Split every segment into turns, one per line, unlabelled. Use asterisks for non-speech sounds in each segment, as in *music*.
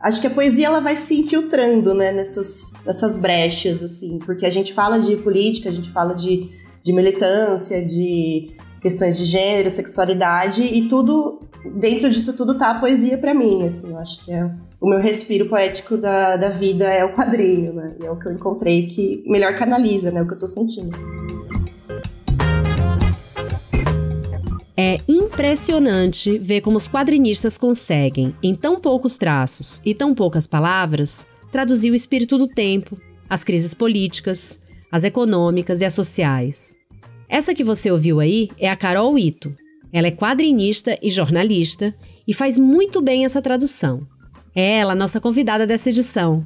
acho que a poesia ela vai se infiltrando, né, nessas, nessas brechas, assim, porque a gente fala de política, a gente fala de, de militância, de questões de gênero, sexualidade e tudo dentro disso tudo tá a poesia para mim, assim, eu acho que é o meu respiro poético da, da vida é o quadrinho, né? E é o que eu encontrei que melhor canaliza, né, o que eu tô sentindo.
É impressionante ver como os quadrinistas conseguem, em tão poucos traços e tão poucas palavras, traduzir o espírito do tempo, as crises políticas, as econômicas e as sociais. Essa que você ouviu aí é a Carol Ito. Ela é quadrinista e jornalista e faz muito bem essa tradução. É ela, nossa convidada dessa edição.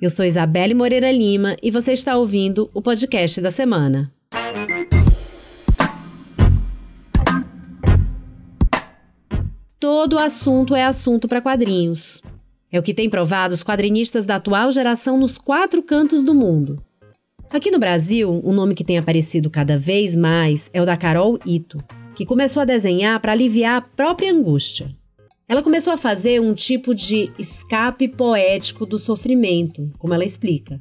Eu sou Isabelle Moreira Lima e você está ouvindo o podcast da semana. Todo assunto é assunto para quadrinhos. É o que tem provado os quadrinistas da atual geração nos quatro cantos do mundo. Aqui no Brasil, um nome que tem aparecido cada vez mais é o da Carol Ito, que começou a desenhar para aliviar a própria angústia. Ela começou a fazer um tipo de escape poético do sofrimento, como ela explica.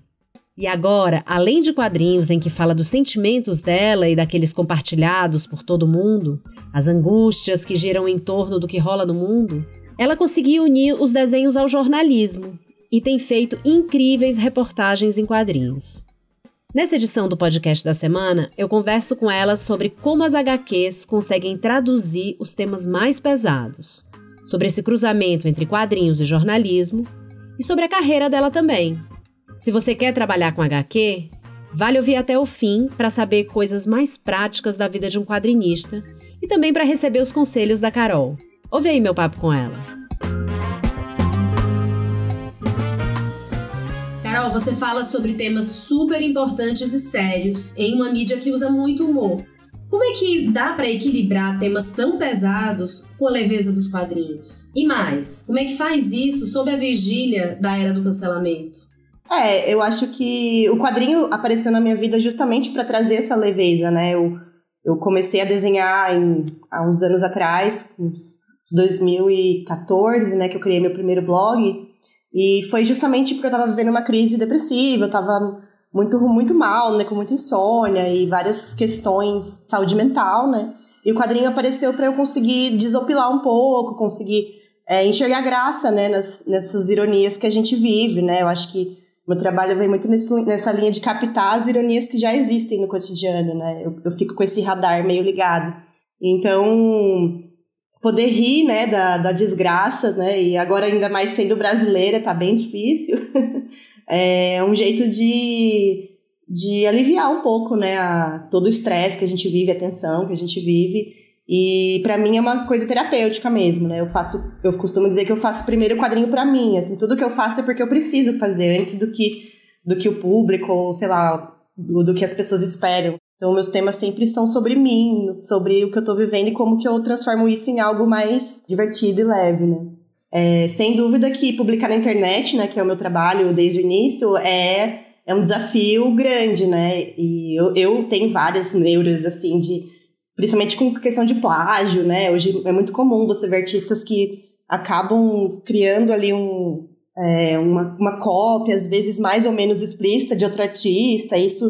E agora, além de quadrinhos em que fala dos sentimentos dela e daqueles compartilhados por todo mundo, as angústias que giram em torno do que rola no mundo, ela conseguiu unir os desenhos ao jornalismo e tem feito incríveis reportagens em quadrinhos. Nessa edição do podcast da semana, eu converso com ela sobre como as HQs conseguem traduzir os temas mais pesados, sobre esse cruzamento entre quadrinhos e jornalismo e sobre a carreira dela também. Se você quer trabalhar com HQ, vale ouvir até o fim para saber coisas mais práticas da vida de um quadrinista e também para receber os conselhos da Carol. Ouve aí meu papo com ela. Carol, você fala sobre temas super importantes e sérios em uma mídia que usa muito humor. Como é que dá para equilibrar temas tão pesados com a leveza dos quadrinhos? E mais, como é que faz isso sob a vigília da era do cancelamento?
É, eu acho que o quadrinho apareceu na minha vida justamente para trazer essa leveza, né? Eu, eu comecei a desenhar em, há uns anos atrás, uns 2014, né, que eu criei meu primeiro blog, e foi justamente porque eu estava vivendo uma crise depressiva, eu estava muito, muito mal, né? Com muita insônia e várias questões de saúde mental, né? E o quadrinho apareceu para eu conseguir desopilar um pouco, conseguir é, enxergar graça, né? Nas, nessas ironias que a gente vive, né? Eu acho que meu trabalho vem muito nesse, nessa linha de captar as ironias que já existem no cotidiano, né? Eu, eu fico com esse radar meio ligado. Então, poder rir, né, da, da desgraça, né? E agora ainda mais sendo brasileira, tá bem difícil. *laughs* é um jeito de, de aliviar um pouco, né, a, todo o estresse que a gente vive, a tensão que a gente vive. E para mim é uma coisa terapêutica mesmo, né? Eu faço, eu costumo dizer que eu faço primeiro o quadrinho para mim, assim, tudo que eu faço é porque eu preciso fazer antes do que do que o público, ou sei lá, do, do que as pessoas esperam. Então, meus temas sempre são sobre mim, sobre o que eu tô vivendo e como que eu transformo isso em algo mais divertido e leve, né? É, sem dúvida que publicar na internet, né, que é o meu trabalho desde o início, é, é um desafio grande, né? E eu, eu tenho várias neuras, assim, de principalmente com questão de plágio, né? Hoje é muito comum você ver artistas que acabam criando ali um, é, uma, uma cópia, às vezes mais ou menos explícita de outro artista. Isso,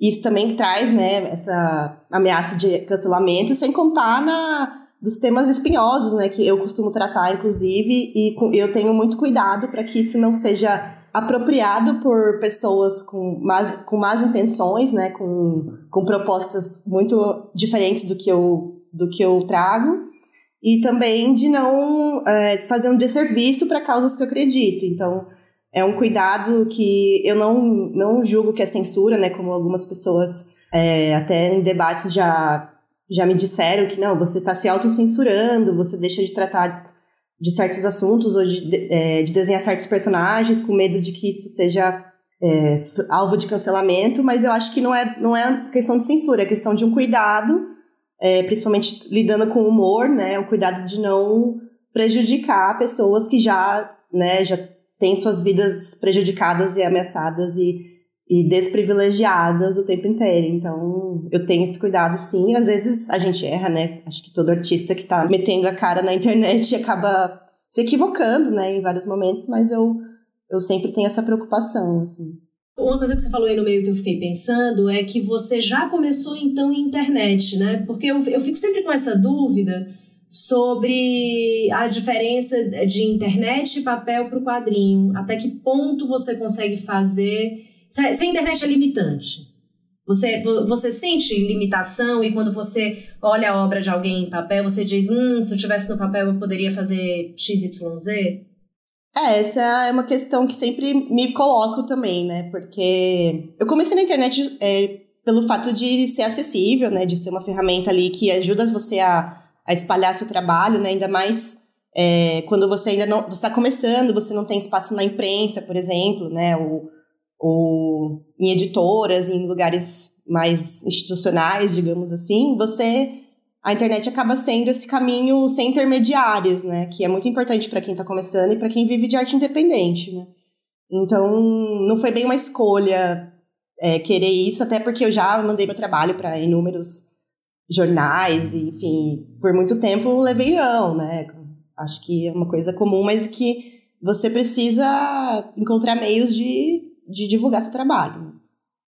isso também traz, né, essa ameaça de cancelamento, sem contar na dos temas espinhosos, né, que eu costumo tratar, inclusive, e eu tenho muito cuidado para que isso não seja apropriado por pessoas com más, com más intenções, né, com, com propostas muito diferentes do que eu, do que eu trago, e também de não é, fazer um desserviço para causas que eu acredito. Então, é um cuidado que eu não, não julgo que é censura, né, como algumas pessoas é, até em debates já já me disseram que não, você está se autocensurando, você deixa de tratar de certos assuntos ou de, é, de, desenhar certos personagens com medo de que isso seja é, alvo de cancelamento, mas eu acho que não é, não é questão de censura, é questão de um cuidado, é, principalmente lidando com humor, né, um cuidado de não prejudicar pessoas que já, né, já têm suas vidas prejudicadas e ameaçadas e e desprivilegiadas o tempo inteiro. Então, eu tenho esse cuidado sim. Às vezes a gente erra, né? Acho que todo artista que tá metendo a cara na internet *laughs* acaba se equivocando, né, em vários momentos, mas eu, eu sempre tenho essa preocupação, assim.
Uma coisa que você falou aí no meio que eu fiquei pensando é que você já começou então em internet, né? Porque eu, eu fico sempre com essa dúvida sobre a diferença de internet e papel para o quadrinho. Até que ponto você consegue fazer. Se a internet é limitante. Você, você sente limitação e quando você olha a obra de alguém em papel, você diz: hum, se eu tivesse no papel eu poderia fazer XYZ?
É, essa é uma questão que sempre me coloco também, né? Porque eu comecei na internet é, pelo fato de ser acessível, né? De ser uma ferramenta ali que ajuda você a a espalhar seu trabalho, né? Ainda mais é, quando você ainda não está começando, você não tem espaço na imprensa, por exemplo, né? Ou, ou em editoras, em lugares mais institucionais, digamos assim, você a internet acaba sendo esse caminho sem intermediários, né? Que é muito importante para quem está começando e para quem vive de arte independente, né? Então, não foi bem uma escolha é, querer isso, até porque eu já mandei meu trabalho para inúmeros jornais, enfim, por muito tempo levei não, né? Acho que é uma coisa comum, mas que você precisa encontrar meios de, de divulgar seu trabalho.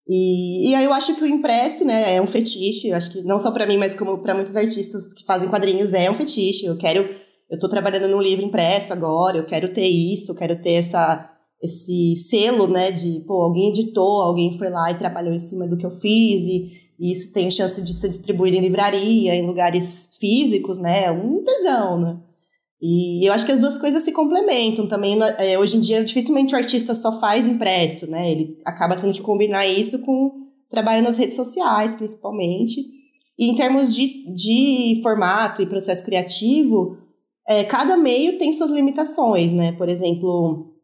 E, e aí eu acho que o impresso, né, é um fetiche, eu acho que não só para mim, mas como para muitos artistas que fazem quadrinhos é um fetiche. Eu quero, eu tô trabalhando num livro impresso agora, eu quero ter isso, eu quero ter essa esse selo, né, de, pô, alguém editou, alguém foi lá e trabalhou em cima do que eu fiz e e isso tem chance de ser distribuído em livraria, em lugares físicos, né? É um tesão, né? E eu acho que as duas coisas se complementam também. É, hoje em dia, dificilmente o artista só faz impresso, né? Ele acaba tendo que combinar isso com trabalho nas redes sociais, principalmente. E em termos de, de formato e processo criativo, é, cada meio tem suas limitações, né? Por exemplo,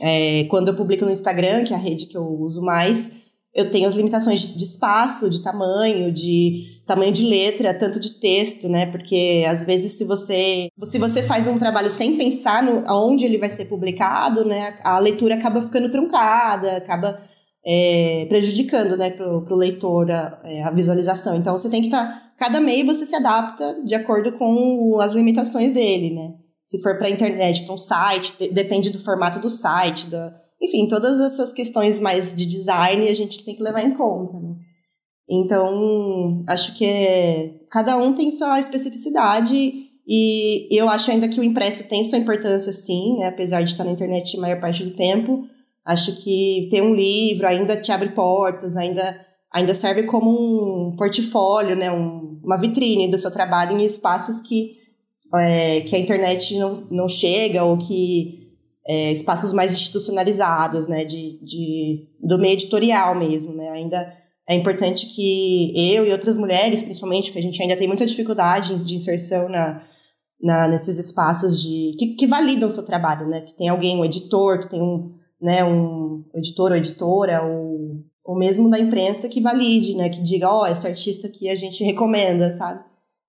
é, quando eu publico no Instagram, que é a rede que eu uso mais, eu tenho as limitações de, espaço, de tamanho, de tamanho de letra, tanto de texto, né? Porque às vezes se você se você faz um trabalho sem pensar no aonde ele vai ser publicado, né? A leitura acaba ficando truncada, acaba é, prejudicando, né, pro, pro leitor a, é, a visualização. Então você tem que estar tá, cada meio você se adapta de acordo com as limitações dele, né? Se for para internet, para um site, depende do formato do site, da enfim, todas essas questões mais de design a gente tem que levar em conta, né? Então, acho que é, cada um tem sua especificidade e eu acho ainda que o impresso tem sua importância, sim, né? apesar de estar na internet a maior parte do tempo. Acho que ter um livro ainda te abre portas, ainda, ainda serve como um portfólio, né? Um, uma vitrine do seu trabalho em espaços que, é, que a internet não, não chega ou que é, espaços mais institucionalizados, né, de, de, do meio editorial mesmo, né, ainda é importante que eu e outras mulheres, principalmente, porque a gente ainda tem muita dificuldade de inserção na, na nesses espaços de que, que validam o seu trabalho, né, que tem alguém, um editor, que tem um, né, um editor ou editora, ou, ou mesmo da imprensa que valide, né, que diga, ó, oh, esse artista aqui a gente recomenda, sabe?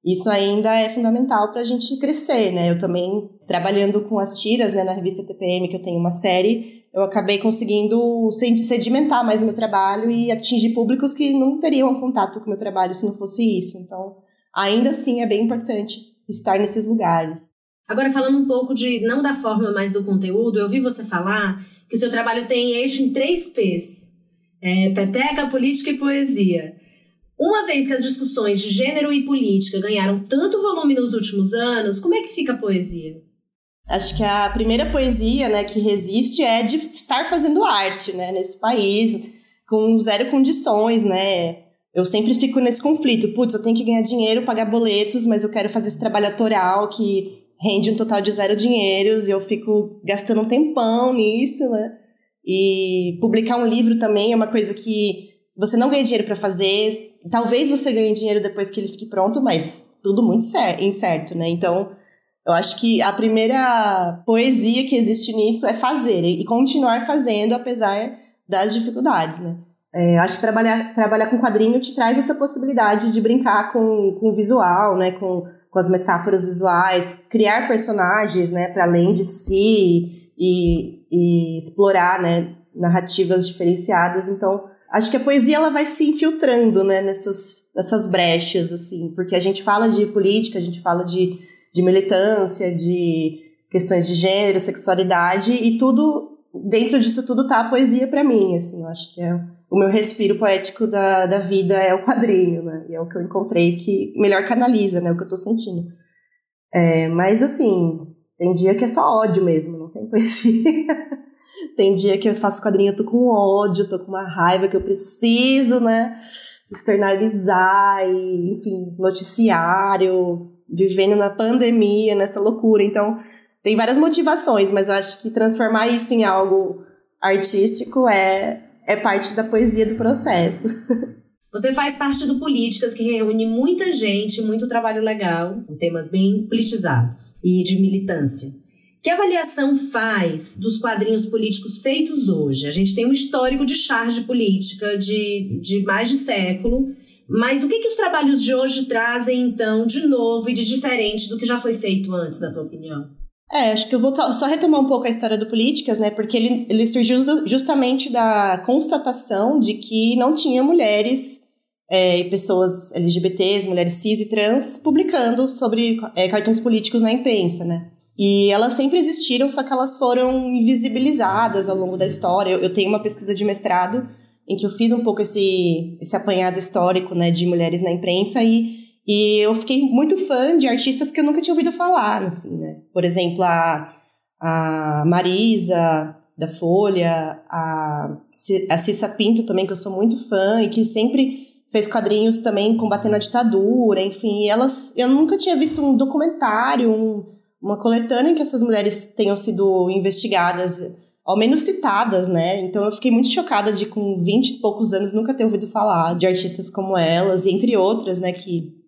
Isso ainda é fundamental para a gente crescer, né? Eu também, trabalhando com as tiras, né, na revista TPM, que eu tenho uma série, eu acabei conseguindo sedimentar mais o meu trabalho e atingir públicos que não teriam contato com o meu trabalho se não fosse isso. Então, ainda assim, é bem importante estar nesses lugares.
Agora, falando um pouco de, não da forma, mas do conteúdo, eu vi você falar que o seu trabalho tem eixo em três P's. É, pepeca, política e poesia. Uma vez que as discussões de gênero e política ganharam tanto volume nos últimos anos, como é que fica a poesia?
Acho que a primeira poesia, né, que resiste é de estar fazendo arte, né, nesse país, com zero condições, né? Eu sempre fico nesse conflito. Putz, eu tenho que ganhar dinheiro, pagar boletos, mas eu quero fazer esse trabalho autoral que rende um total de zero dinheiros e eu fico gastando um tempão nisso, né? E publicar um livro também é uma coisa que você não ganha dinheiro para fazer, talvez você ganhe dinheiro depois que ele fique pronto, mas tudo muito incerto, né? Então, eu acho que a primeira poesia que existe nisso é fazer e continuar fazendo apesar das dificuldades, né? É, acho que trabalhar, trabalhar com quadrinho te traz essa possibilidade de brincar com, com o visual, né? Com, com as metáforas visuais, criar personagens, né? Para além de si e, e explorar, né? Narrativas diferenciadas. Então, acho que a poesia ela vai se infiltrando, né, nessas, nessas brechas, assim, porque a gente fala de política, a gente fala de, de militância, de, questões de gênero, sexualidade e tudo dentro disso tudo tá a poesia para mim, assim, eu acho que é o meu respiro poético da, da vida é o quadrinho, né? E é o que eu encontrei que melhor canaliza, né? O que eu tô sentindo. É, mas assim, tem dia que é só ódio mesmo, não tem poesia. *laughs* tem dia que eu faço quadrinho, eu tô com ódio, tô com uma raiva que eu preciso, né? Externalizar e, enfim, noticiário, vivendo na pandemia, nessa loucura. Então, tem várias motivações, mas eu acho que transformar isso em algo artístico é, é parte da poesia do processo. *laughs*
Você faz parte do Políticas, que reúne muita gente, muito trabalho legal, com temas bem politizados e de militância. Que avaliação faz dos quadrinhos políticos feitos hoje? A gente tem um histórico de charge política de, de mais de século, mas o que, que os trabalhos de hoje trazem, então, de novo e de diferente do que já foi feito antes, na tua opinião?
É, acho que eu vou só retomar um pouco a história do Políticas, né? Porque ele, ele surgiu justamente da constatação de que não tinha mulheres é, e pessoas LGBTs, mulheres cis e trans, publicando sobre é, cartões políticos na imprensa, né? E elas sempre existiram, só que elas foram invisibilizadas ao longo da história. Eu, eu tenho uma pesquisa de mestrado em que eu fiz um pouco esse, esse apanhado histórico, né, de mulheres na imprensa e e eu fiquei muito fã de artistas que eu nunca tinha ouvido falar, assim, né? Por exemplo, a, a Marisa, da Folha, a, a Cissa Pinto também, que eu sou muito fã e que sempre fez quadrinhos também combatendo a ditadura, enfim. Elas, eu nunca tinha visto um documentário, um, uma coletânea em que essas mulheres tenham sido investigadas, ao menos citadas, né? Então eu fiquei muito chocada de, com 20 e poucos anos, nunca ter ouvido falar de artistas como elas, e entre outras, né, que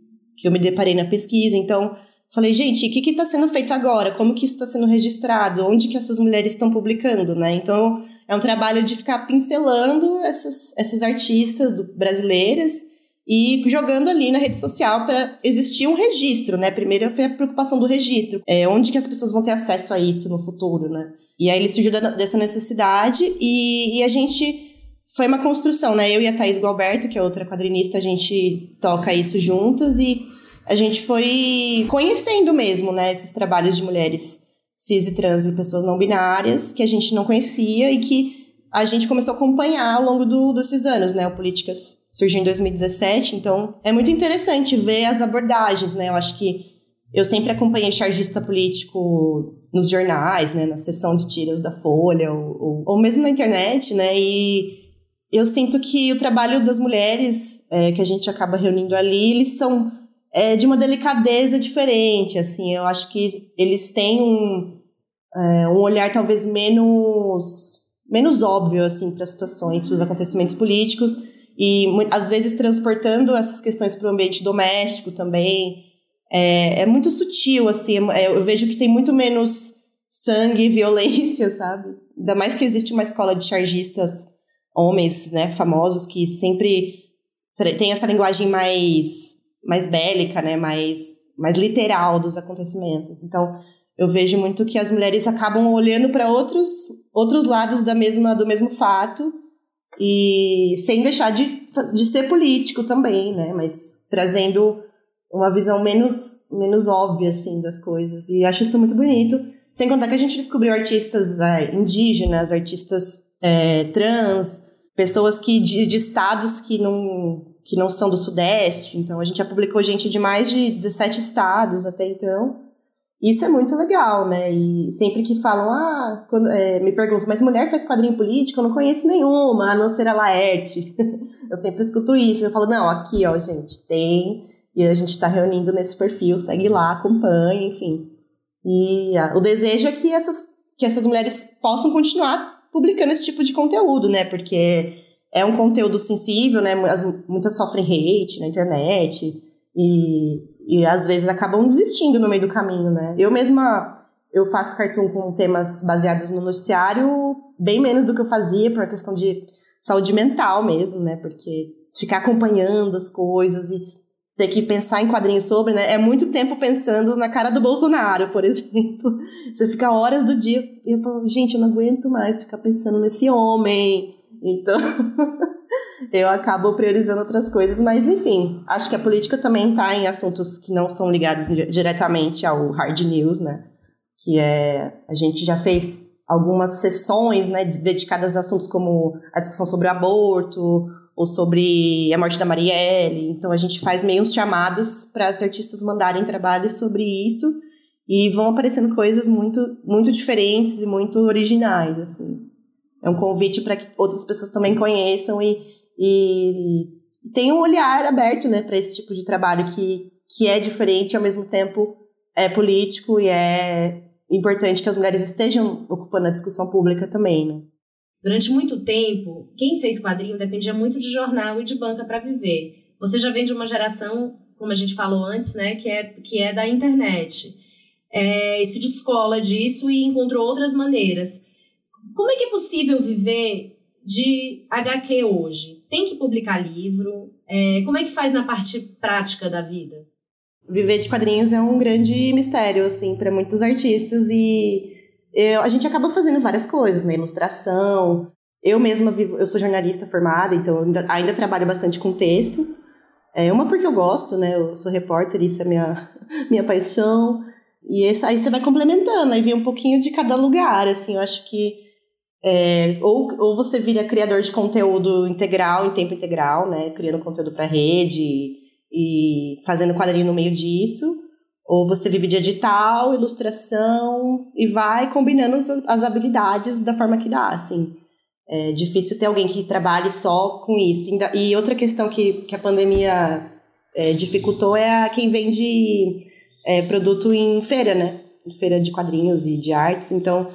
que eu me deparei na pesquisa. Então, falei, gente, o que está sendo feito agora? Como que isso está sendo registrado? Onde que essas mulheres estão publicando, né? Então, é um trabalho de ficar pincelando essas, essas artistas do, brasileiras e jogando ali na rede social para existir um registro, né? Primeiro foi a preocupação do registro. É, onde que as pessoas vão ter acesso a isso no futuro, né? E aí ele surgiu dessa necessidade e, e a gente foi uma construção, né? Eu e a Thaís Gualberto, que é outra quadrinista, a gente toca isso juntas e a gente foi conhecendo mesmo, né, esses trabalhos de mulheres cis e trans e pessoas não binárias que a gente não conhecia e que a gente começou a acompanhar ao longo do, desses anos, né? O Políticas surgiu em 2017, então é muito interessante ver as abordagens, né? Eu acho que eu sempre acompanhei chargista político nos jornais, né? Na seção de tiras da Folha, ou, ou, ou mesmo na internet, né? E eu sinto que o trabalho das mulheres é, que a gente acaba reunindo ali, eles são é, de uma delicadeza diferente, assim, eu acho que eles têm um, é, um olhar talvez menos, menos óbvio, assim, para as situações, para os acontecimentos políticos, e às vezes transportando essas questões para o ambiente doméstico também, é, é muito sutil, assim, é, eu vejo que tem muito menos sangue e violência, *laughs* sabe? Ainda mais que existe uma escola de chargistas homens, né, famosos, que sempre tem essa linguagem mais mais bélica, né, mais, mais literal dos acontecimentos. Então, eu vejo muito que as mulheres acabam olhando para outros, outros lados da mesma, do mesmo fato e sem deixar de, de ser político também, né, mas trazendo uma visão menos, menos óbvia, assim, das coisas. E acho isso muito bonito. Sem contar que a gente descobriu artistas é, indígenas, artistas é, trans, pessoas que de, de estados que não que não são do Sudeste. Então, a gente já publicou gente de mais de 17 estados até então. Isso é muito legal, né? E sempre que falam, ah, quando, é, me perguntam, mas mulher faz quadrinho político? Eu não conheço nenhuma, a não ser a Laerte. *laughs* eu sempre escuto isso. Eu falo, não, aqui, ó, gente, tem. E a gente está reunindo nesse perfil, segue lá, acompanha, enfim. E a, o desejo é que essas, que essas mulheres possam continuar publicando esse tipo de conteúdo, né? Porque é um conteúdo sensível, né? As, muitas sofrem hate na internet e, e às vezes acabam desistindo no meio do caminho, né? Eu mesma eu faço cartoon com temas baseados no noticiário bem menos do que eu fazia por questão de saúde mental mesmo, né? Porque ficar acompanhando as coisas e ter que pensar em quadrinhos sobre, né? É muito tempo pensando na cara do Bolsonaro, por *laughs* exemplo. Você fica horas do dia e eu falo, gente, eu não aguento mais ficar pensando nesse homem, então, *laughs* eu acabo priorizando outras coisas, mas enfim, acho que a política também está em assuntos que não são ligados diretamente ao hard news, né? que é a gente já fez algumas sessões, né, dedicadas a assuntos como a discussão sobre o aborto ou sobre a morte da Marielle. Então a gente faz meio uns chamados para as artistas mandarem trabalhos sobre isso e vão aparecendo coisas muito muito diferentes e muito originais assim. É um convite para que outras pessoas também conheçam e, e, e tenham um olhar aberto, né, para esse tipo de trabalho que que é diferente ao mesmo tempo é político e é importante que as mulheres estejam ocupando a discussão pública também, né?
Durante muito tempo, quem fez quadrinho dependia muito de jornal e de banca para viver. Você já vem de uma geração, como a gente falou antes, né, que é, que é da internet. É, se descola disso e encontrou outras maneiras. Como é que é possível viver de HQ hoje? Tem que publicar livro? É, como é que faz na parte prática da vida?
Viver de quadrinhos é um grande mistério, assim, para muitos artistas e eu, a gente acaba fazendo várias coisas, né? Ilustração. Eu mesma vivo, eu sou jornalista formada, então ainda, ainda trabalho bastante com texto. É uma porque eu gosto, né? Eu sou repórter, isso é minha *laughs* minha paixão. E esse, aí você vai complementando, aí vem um pouquinho de cada lugar, assim. Eu acho que é, ou, ou você vira criador de conteúdo integral, em tempo integral, né? Criando conteúdo para rede e, fazendo quadrinho no meio disso ou você vive de edital, ilustração e vai combinando as, as habilidades da forma que dá, assim. É difícil ter alguém que trabalhe só com isso. E outra questão que, que a pandemia é, dificultou é a quem vende é, produto em feira, né? Feira de quadrinhos e de artes. Então,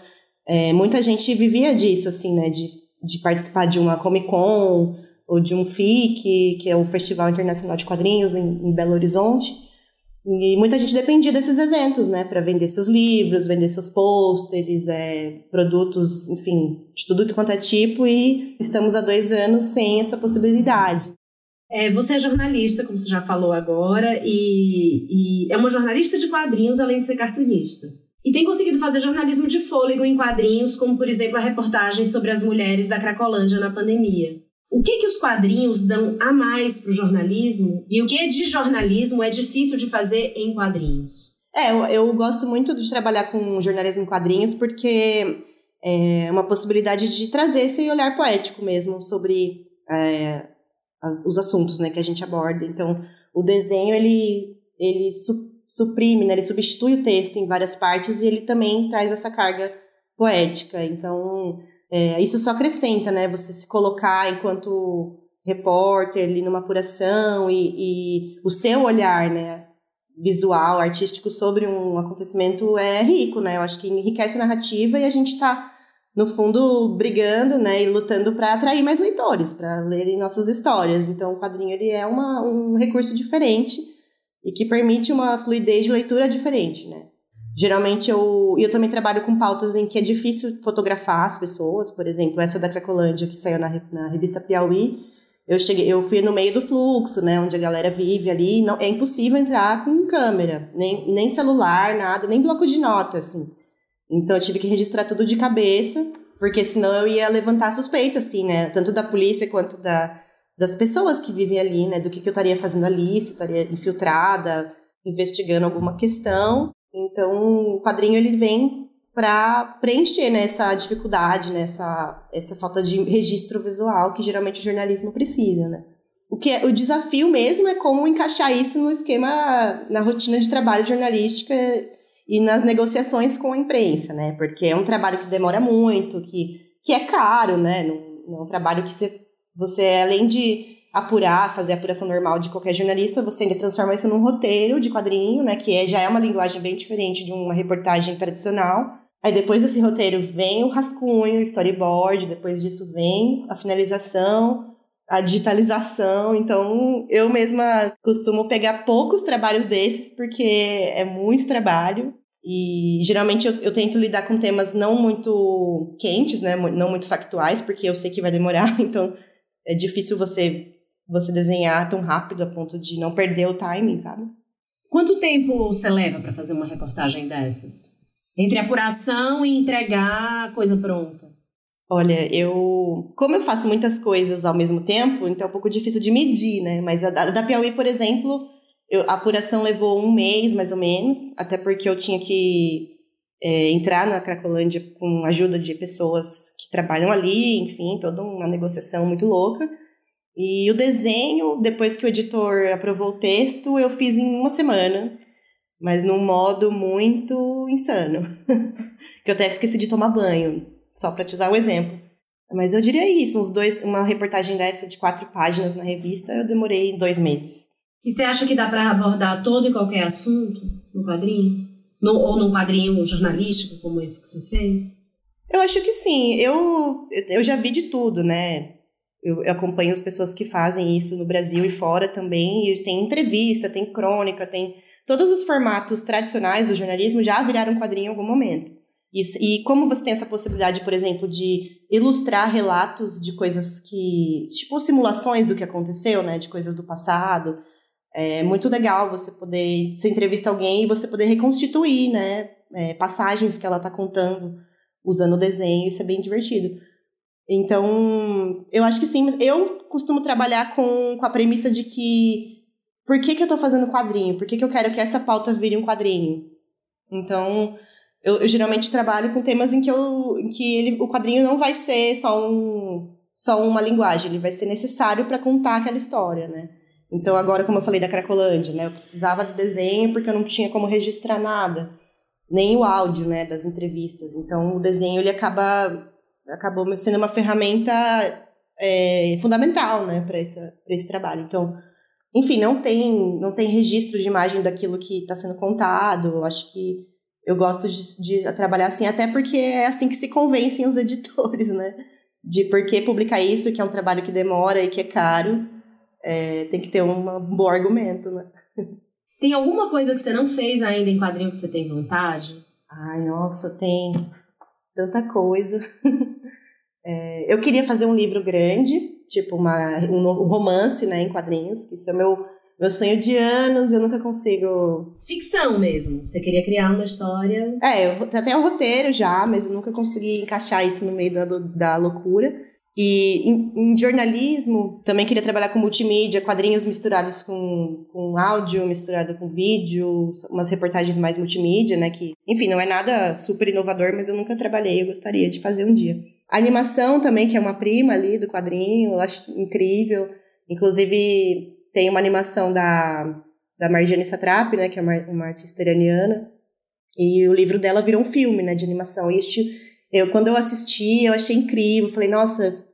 é, muita gente vivia disso, assim, né? De, de participar de uma Comic Con ou de um FIC, que é o Festival Internacional de Quadrinhos em, em Belo Horizonte. E muita gente dependia desses eventos, né, para vender seus livros, vender seus pôsteres, é, produtos, enfim, de tudo quanto é tipo, e estamos há dois anos sem essa possibilidade.
É, você é jornalista, como você já falou agora, e, e é uma jornalista de quadrinhos, além de ser cartunista. E tem conseguido fazer jornalismo de fôlego em quadrinhos, como, por exemplo, a reportagem sobre as mulheres da Cracolândia na pandemia. O que, que os quadrinhos dão a mais para o jornalismo e o que é de jornalismo é difícil de fazer em quadrinhos?
É, eu, eu gosto muito de trabalhar com jornalismo em quadrinhos porque é uma possibilidade de trazer esse olhar poético mesmo sobre é, as, os assuntos né, que a gente aborda. Então, o desenho, ele, ele su, suprime, né, ele substitui o texto em várias partes e ele também traz essa carga poética. Então, é, isso só acrescenta, né? Você se colocar enquanto repórter ali numa apuração e, e o seu olhar, né? Visual, artístico sobre um acontecimento é rico, né? Eu acho que enriquece a narrativa e a gente está no fundo brigando, né, e lutando para atrair mais leitores, para lerem nossas histórias. Então, o quadrinho ele é uma, um recurso diferente e que permite uma fluidez de leitura diferente, né? Geralmente eu, eu também trabalho com pautas em que é difícil fotografar as pessoas, por exemplo, essa da Cracolândia que saiu na, na revista Piauí. Eu cheguei, eu fui no meio do fluxo, né, onde a galera vive ali, não é impossível entrar com câmera, nem nem celular, nada, nem bloco de nota assim. Então eu tive que registrar tudo de cabeça, porque senão eu ia levantar suspeita assim, né, tanto da polícia quanto da das pessoas que vivem ali, né, do que, que eu estaria fazendo ali, se eu estaria infiltrada, investigando alguma questão. Então, o quadrinho ele vem para preencher né, essa dificuldade, né, essa, essa falta de registro visual que geralmente o jornalismo precisa, né? O que é, o desafio mesmo é como encaixar isso no esquema, na rotina de trabalho jornalística e nas negociações com a imprensa, né? Porque é um trabalho que demora muito, que, que é caro, né? Não, não é um trabalho que você, você além de apurar, fazer a apuração normal de qualquer jornalista, você ainda transforma isso num roteiro de quadrinho, né? Que é, já é uma linguagem bem diferente de uma reportagem tradicional. Aí depois desse roteiro vem o rascunho, o storyboard, depois disso vem a finalização, a digitalização. Então, eu mesma costumo pegar poucos trabalhos desses, porque é muito trabalho. E geralmente eu, eu, tento lidar com temas não muito quentes, né? Não muito factuais, porque eu sei que vai demorar. *laughs* Então, é difícil você você desenhar tão rápido a ponto de não perder o timing, sabe?
Quanto tempo você leva para fazer uma reportagem dessas? Entre apuração e entregar a coisa pronta?
Olha, eu. Como eu faço muitas coisas ao mesmo tempo, então é um pouco difícil de medir, né? Mas a da, Piauí, por exemplo, eu, a apuração levou um mês, mais ou menos, até porque eu tinha que é, entrar na Cracolândia com a ajuda de pessoas que trabalham ali, enfim, toda uma negociação muito louca. E o desenho, depois que o editor aprovou o texto, eu fiz em uma semana, mas num modo muito insano. *laughs* que eu até esqueci de tomar banho, só para te dar um exemplo. Mas eu diria isso, uns dois, uma reportagem dessa de quatro páginas na revista, eu demorei dois meses.
E você acha que dá para abordar todo e qualquer assunto no quadrinho? No, ou num quadrinho jornalístico como esse que você fez?
Eu acho que sim. Eu, eu já vi de tudo, né? Eu, eu acompanho as pessoas que fazem isso no Brasil e fora também. E tem entrevista, tem crônica, tem. Todos os formatos tradicionais do jornalismo já viraram quadrinho em algum momento. E, e como você tem essa possibilidade, por exemplo, de ilustrar relatos de coisas que. tipo simulações do que aconteceu, né? De coisas do passado. É muito legal você poder. Você entrevista alguém e você poder reconstituir, né? É, passagens que ela está contando usando o desenho, isso é bem divertido. Então, eu acho que sim. Eu costumo trabalhar com, com a premissa de que por que, que eu estou fazendo quadrinho? Por que, que eu quero que essa pauta vire um quadrinho? Então, eu, eu geralmente trabalho com temas em que, eu, em que ele, o quadrinho não vai ser só, um, só uma linguagem, ele vai ser necessário para contar aquela história, né? Então, agora, como eu falei da Cracolândia, né? Eu precisava do desenho porque eu não tinha como registrar nada nem o áudio, né, das entrevistas. Então, o desenho ele acaba acabou sendo uma ferramenta é, fundamental, né, para esse, esse trabalho. Então, enfim, não tem não tem registro de imagem daquilo que está sendo contado. Acho que eu gosto de, de trabalhar assim, até porque é assim que se convencem os *laughs* editores, né, de por que publicar isso, que é um trabalho que demora e que é caro. É, tem que ter uma, um bom argumento, né?
Tem alguma coisa que você não fez ainda em quadrinho que você tem vontade?
Ai, nossa, tem tanta coisa. *laughs* é, eu queria fazer um livro grande, tipo uma, um, um, romance, né, em quadrinhos, que isso é meu, meu sonho de anos, eu nunca consigo...
Ficção mesmo, você queria criar uma história...
É, eu até o roteiro já, mas eu nunca consegui encaixar isso no meio da, da loucura. E em, em, jornalismo, também queria trabalhar com multimídia, quadrinhos misturados com, com áudio, misturado com vídeo, umas reportagens mais multimídia, né? Que, enfim, não é nada super inovador, mas eu nunca trabalhei, eu gostaria de fazer um dia. A animação também, que é uma prima ali do quadrinho, eu acho incrível. Inclusive, tem uma animação da, da Marjane Satrap, né? Que é uma, uma artista iraniana. E o livro dela virou um filme, né? De animação. E eu, quando eu assisti, eu achei incrível. Falei, nossa,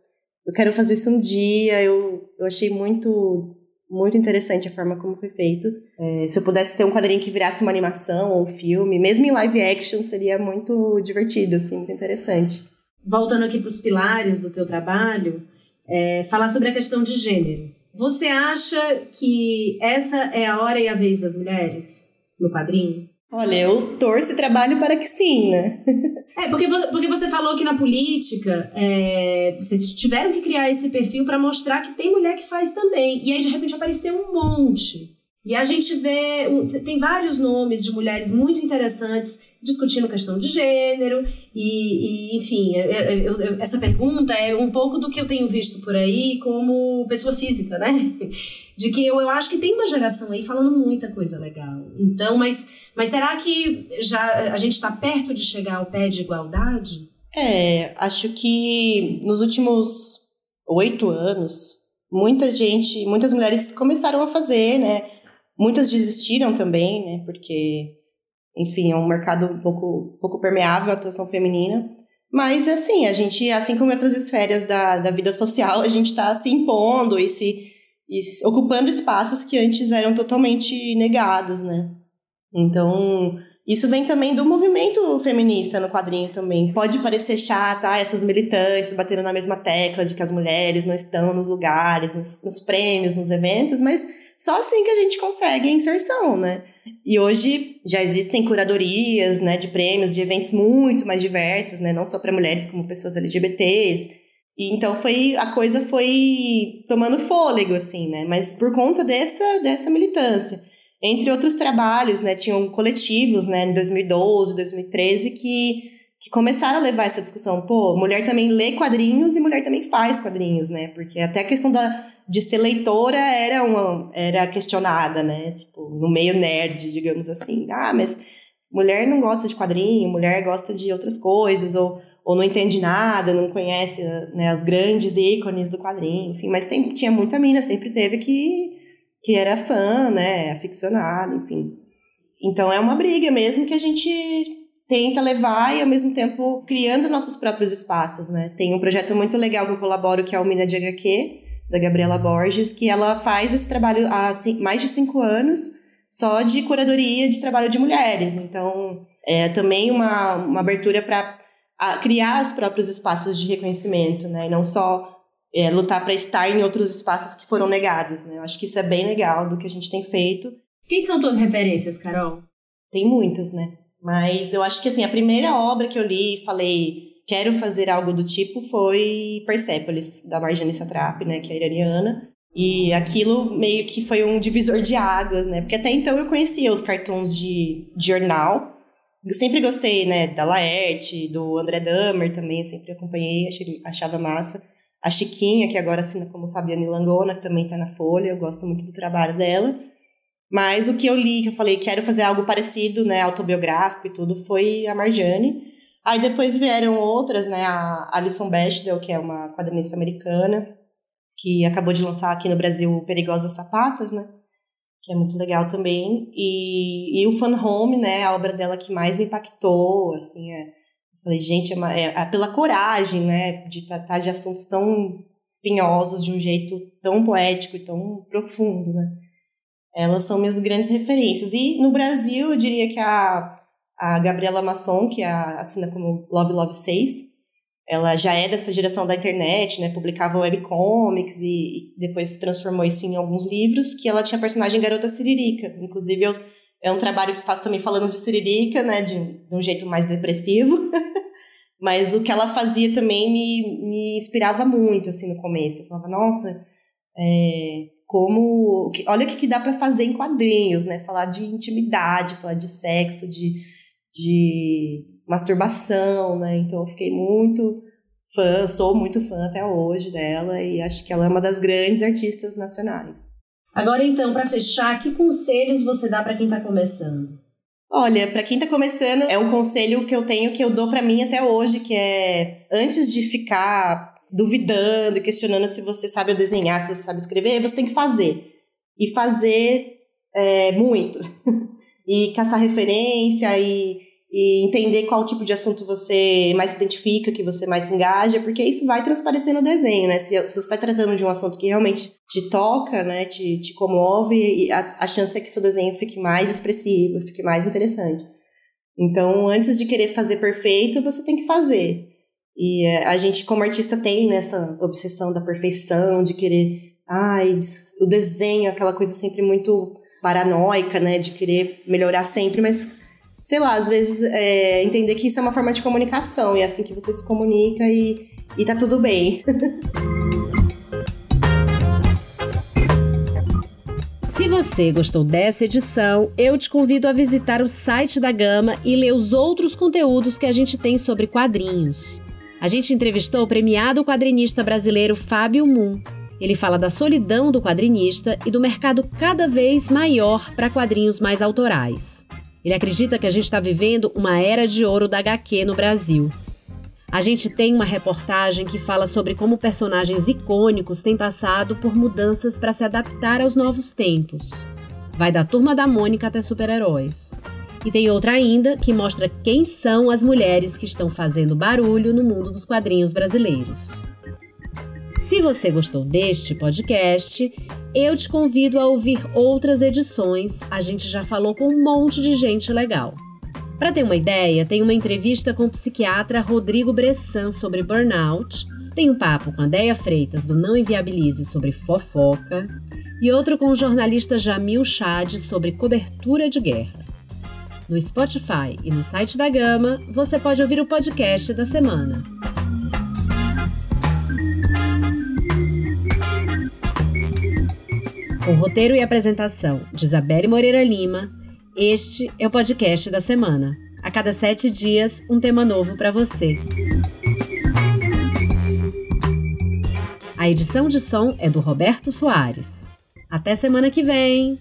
eu quero fazer isso um dia. Eu, eu achei muito muito interessante a forma como foi feito. É, se eu pudesse ter um quadrinho que virasse uma animação ou um filme, mesmo em live action, seria muito divertido, assim, muito interessante.
Voltando aqui para os pilares do teu trabalho, é, falar sobre a questão de gênero. Você acha que essa é a hora e a vez das mulheres no quadrinho?
Olha, eu torço e trabalho para que sim, né? *laughs*
é, porque, porque você falou que na política é, vocês tiveram que criar esse perfil para mostrar que tem mulher que faz também. E aí, de repente, apareceu um monte. E a gente vê, tem vários nomes de mulheres muito interessantes discutindo questão de gênero, e, e enfim, eu, eu, eu, essa pergunta é um pouco do que eu tenho visto por aí como pessoa física, né? *laughs* De que eu, eu acho que tem uma geração aí falando muita coisa legal. Então, mas, mas será que já a gente está perto de chegar ao pé de igualdade?
É, acho que nos últimos oito anos, muita gente, muitas mulheres começaram a fazer, né? Muitas desistiram também, né? Porque, enfim, é um mercado um pouco, pouco permeável à atuação feminina. Mas, assim, a gente, assim como em outras esferas da, da vida social, a gente está se impondo e se, e ocupando espaços que antes eram totalmente negados, né? Então, isso vem também do movimento feminista no quadrinho também. Pode parecer chato, ah, essas militantes batendo na mesma tecla de que as mulheres não estão nos lugares, nos, nos prêmios, nos eventos, mas só assim que a gente consegue a inserção, né? E hoje já existem curadorias, né, de prêmios, de eventos muito mais diversos, né, não só para mulheres como pessoas LGBTs. E então foi a coisa foi tomando fôlego assim, né? Mas por conta dessa dessa militância. Entre outros trabalhos, né, tinham coletivos, né, em 2012, 2013 que que começaram a levar essa discussão, pô, mulher também lê quadrinhos e mulher também faz quadrinhos, né? Porque até a questão da de ser leitora era uma era questionada, né? Tipo, no meio nerd, digamos assim. Ah, mas mulher não gosta de quadrinho, mulher gosta de outras coisas, ou, ou não entende nada, não conhece né, os grandes ícones do quadrinho, enfim. Mas tem, tinha muita mina, sempre teve que, que era fã, né, aficionada, enfim. Então é uma briga mesmo que a gente tenta levar e ao mesmo tempo criando nossos próprios espaços, né? Tem um projeto muito legal que eu colaboro que é o Mina de HQ, da Gabriela Borges, que ela faz esse trabalho há mais de cinco anos só de curadoria de trabalho de mulheres. Então, é também uma, uma abertura para criar os próprios espaços de reconhecimento, né? E não só é, lutar para estar em outros espaços que foram negados, né? Eu acho que isso é bem legal do que a gente tem feito.
Quem são tuas referências, Carol?
Tem muitas, né? Mas eu acho que assim, a primeira obra que eu li e falei, quero fazer algo do tipo, foi Persepolis, da Marjane Satrap, né, que é iraniana. E aquilo meio que foi um divisor de águas, né? Porque até então eu conhecia os cartoons de, de jornal. Eu sempre gostei, né, da Laerte, do André Dahmer também, sempre acompanhei, achei, achava massa. A Chiquinha, que agora assina como Fabiane Langona, que também tá na Folha, eu gosto muito do trabalho dela. Mas o que eu li, que eu falei, quero fazer algo parecido, né, autobiográfico e tudo, foi a Marjane. Aí depois vieram outras, né, a Alison Bechdel, que é uma quadrinista americana, que acabou de lançar aqui no Brasil Perigosas Sapatas, né, que é muito legal também. E, e o Fun Home, né, a obra dela que mais me impactou, assim, é, eu falei, gente, é, uma, é, é pela coragem, né, de tratar de assuntos tão espinhosos de um jeito tão poético e tão profundo, né. Elas são minhas grandes referências. E no Brasil, eu diria que a, a Gabriela Masson, que a, assina como Love Love 6, ela já é dessa geração da internet, né? Publicava webcomics e, e depois se transformou isso em alguns livros, que ela tinha a personagem Garota Siririca. Inclusive, eu, é um trabalho que faço também falando de Siririca, né? De, de um jeito mais depressivo. *laughs* Mas o que ela fazia também me, me inspirava muito, assim, no começo. Eu falava, nossa, é, como olha o que, que dá para fazer em quadrinhos, né? Falar de intimidade, falar de sexo, de, de masturbação, né? Então eu fiquei muito fã, sou muito fã até hoje dela e acho que ela é uma das grandes artistas nacionais.
Agora então, para fechar, que conselhos você dá para quem está começando?
Olha, para quem está começando, é um conselho que eu tenho que eu dou para mim até hoje, que é antes de ficar duvidando, questionando se você sabe desenhar, se você sabe escrever, você tem que fazer. E fazer é, muito. *laughs* e caçar referência e, e entender qual tipo de assunto você mais se identifica, que você mais se engaja, porque isso vai transparecer no desenho, né? Se, se você está tratando de um assunto que realmente te toca, né, te, te comove, a, a chance é que seu desenho fique mais expressivo, fique mais interessante. Então, antes de querer fazer perfeito, você tem que fazer. E é, a gente, como artista, tem nessa obsessão da perfeição, de querer. Ai, o desenho, aquela coisa sempre muito paranoica, né? De querer melhorar sempre, mas sei lá, às vezes é, entender que isso é uma forma de comunicação e é assim que você se comunica e, e tá tudo bem. *laughs*
Se você gostou dessa edição, eu te convido a visitar o site da Gama e ler os outros conteúdos que a gente tem sobre quadrinhos. A gente entrevistou o premiado quadrinista brasileiro Fábio Moon. Ele fala da solidão do quadrinista e do mercado cada vez maior para quadrinhos mais autorais. Ele acredita que a gente está vivendo uma era de ouro da HQ no Brasil. A gente tem uma reportagem que fala sobre como personagens icônicos têm passado por mudanças para se adaptar aos novos tempos. Vai da turma da Mônica até super-heróis. E tem outra ainda que mostra quem são as mulheres que estão fazendo barulho no mundo dos quadrinhos brasileiros. Se você gostou deste podcast, eu te convido a ouvir outras edições. A gente já falou com um monte de gente legal. Para ter uma ideia, tem uma entrevista com o psiquiatra Rodrigo Bressan sobre burnout, tem um papo com a Deia Freitas do Não Inviabilize sobre fofoca e outro com o jornalista Jamil Chad sobre cobertura de guerra. No Spotify e no site da Gama, você pode ouvir o podcast da semana. Com roteiro e apresentação de Isabelle Moreira Lima, este é o podcast da semana. A cada sete dias, um tema novo para você. A edição de som é do Roberto Soares. Até semana que vem!